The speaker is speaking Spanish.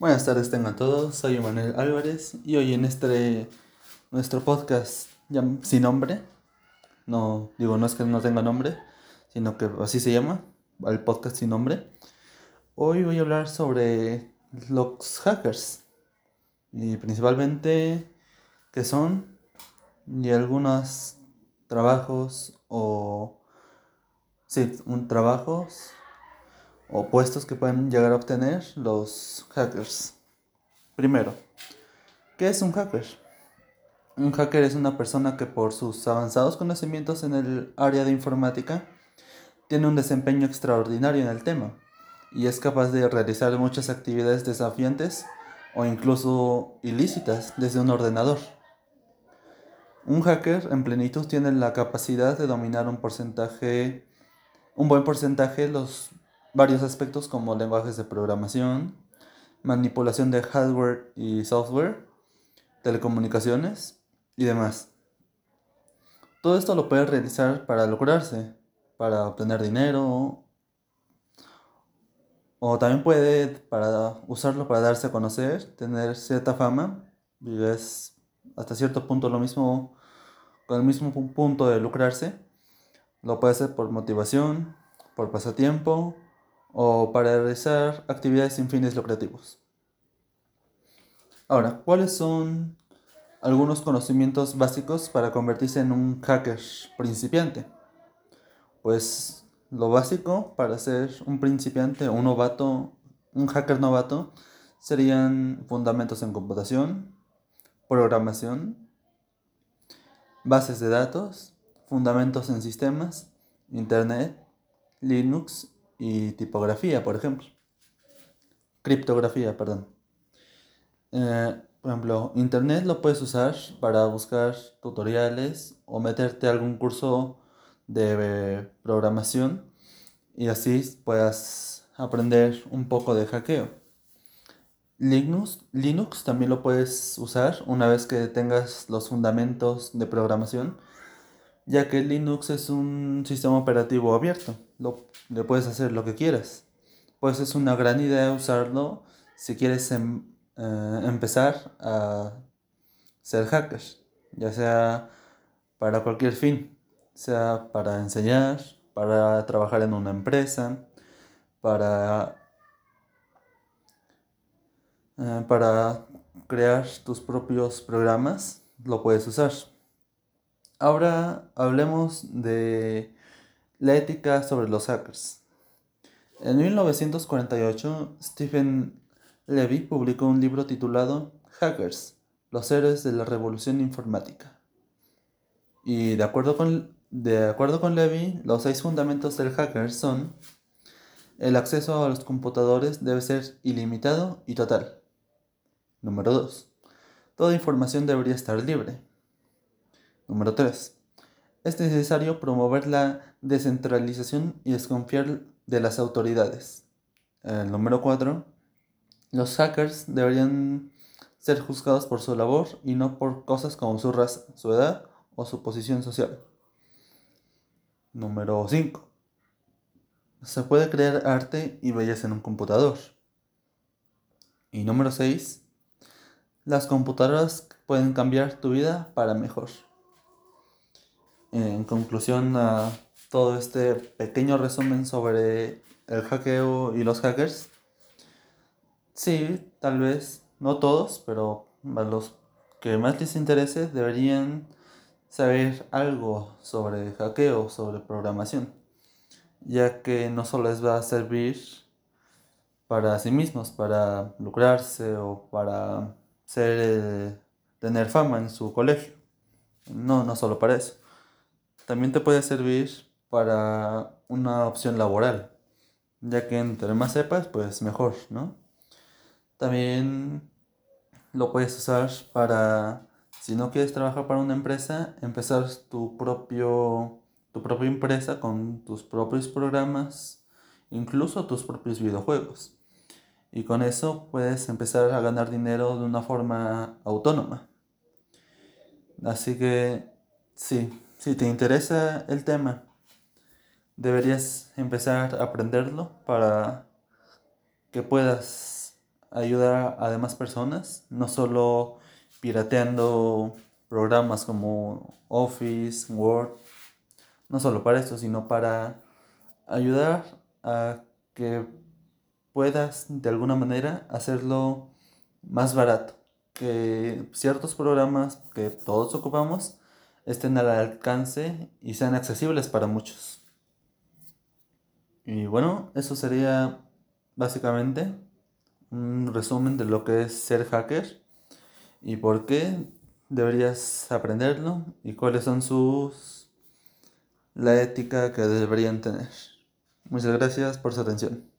Buenas tardes tengan todos, soy Manuel Álvarez y hoy en este nuestro podcast sin nombre, no digo no es que no tenga nombre, sino que así se llama, el podcast sin nombre. Hoy voy a hablar sobre los hackers y principalmente qué son y algunos trabajos o sí, un trabajos o puestos que pueden llegar a obtener los hackers. Primero, ¿qué es un hacker? Un hacker es una persona que por sus avanzados conocimientos en el área de informática tiene un desempeño extraordinario en el tema y es capaz de realizar muchas actividades desafiantes o incluso ilícitas desde un ordenador. Un hacker en plenitud tiene la capacidad de dominar un porcentaje, un buen porcentaje los varios aspectos como lenguajes de programación, manipulación de hardware y software, telecomunicaciones y demás. Todo esto lo puede realizar para lograrse, para obtener dinero, o también puede para usarlo para darse a conocer, tener cierta fama, y es hasta cierto punto lo mismo, con el mismo punto de lucrarse. Lo puede hacer por motivación, por pasatiempo o para realizar actividades sin fines lucrativos. Ahora, ¿cuáles son algunos conocimientos básicos para convertirse en un hacker principiante? Pues lo básico para ser un principiante o un novato, un hacker novato, serían fundamentos en computación, programación, bases de datos, fundamentos en sistemas, internet, Linux y tipografía, por ejemplo. Criptografía, perdón. Eh, por ejemplo, Internet lo puedes usar para buscar tutoriales o meterte a algún curso de programación y así puedas aprender un poco de hackeo. Linux, Linux también lo puedes usar una vez que tengas los fundamentos de programación ya que Linux es un sistema operativo abierto, lo, le puedes hacer lo que quieras. Pues es una gran idea usarlo si quieres em, eh, empezar a ser hacker, ya sea para cualquier fin, sea para enseñar, para trabajar en una empresa, para, eh, para crear tus propios programas, lo puedes usar. Ahora hablemos de la ética sobre los hackers. En 1948, Stephen Levy publicó un libro titulado Hackers, los héroes de la revolución informática. Y de acuerdo con, de acuerdo con Levy, los seis fundamentos del hacker son el acceso a los computadores debe ser ilimitado y total. Número 2. Toda información debería estar libre. Número 3. Es necesario promover la descentralización y desconfiar de las autoridades. Número 4. Los hackers deberían ser juzgados por su labor y no por cosas como su raza, su edad o su posición social. Número 5. Se puede crear arte y belleza en un computador. Y número 6. Las computadoras pueden cambiar tu vida para mejor en conclusión a todo este pequeño resumen sobre el hackeo y los hackers, sí, tal vez, no todos, pero los que más les interese deberían saber algo sobre hackeo, sobre programación, ya que no solo les va a servir para sí mismos, para lucrarse o para ser, eh, tener fama en su colegio. No, no solo para eso también te puede servir para una opción laboral, ya que entre más sepas, pues mejor, ¿no? También lo puedes usar para, si no quieres trabajar para una empresa, empezar tu, propio, tu propia empresa con tus propios programas, incluso tus propios videojuegos. Y con eso puedes empezar a ganar dinero de una forma autónoma. Así que sí, si te interesa el tema, deberías empezar a aprenderlo para que puedas ayudar a demás personas, no solo pirateando programas como Office, Word, no solo para esto, sino para ayudar a que puedas de alguna manera hacerlo más barato, que ciertos programas que todos ocupamos estén al alcance y sean accesibles para muchos. Y bueno, eso sería básicamente un resumen de lo que es ser hacker y por qué deberías aprenderlo y cuáles son sus la ética que deberían tener. Muchas gracias por su atención.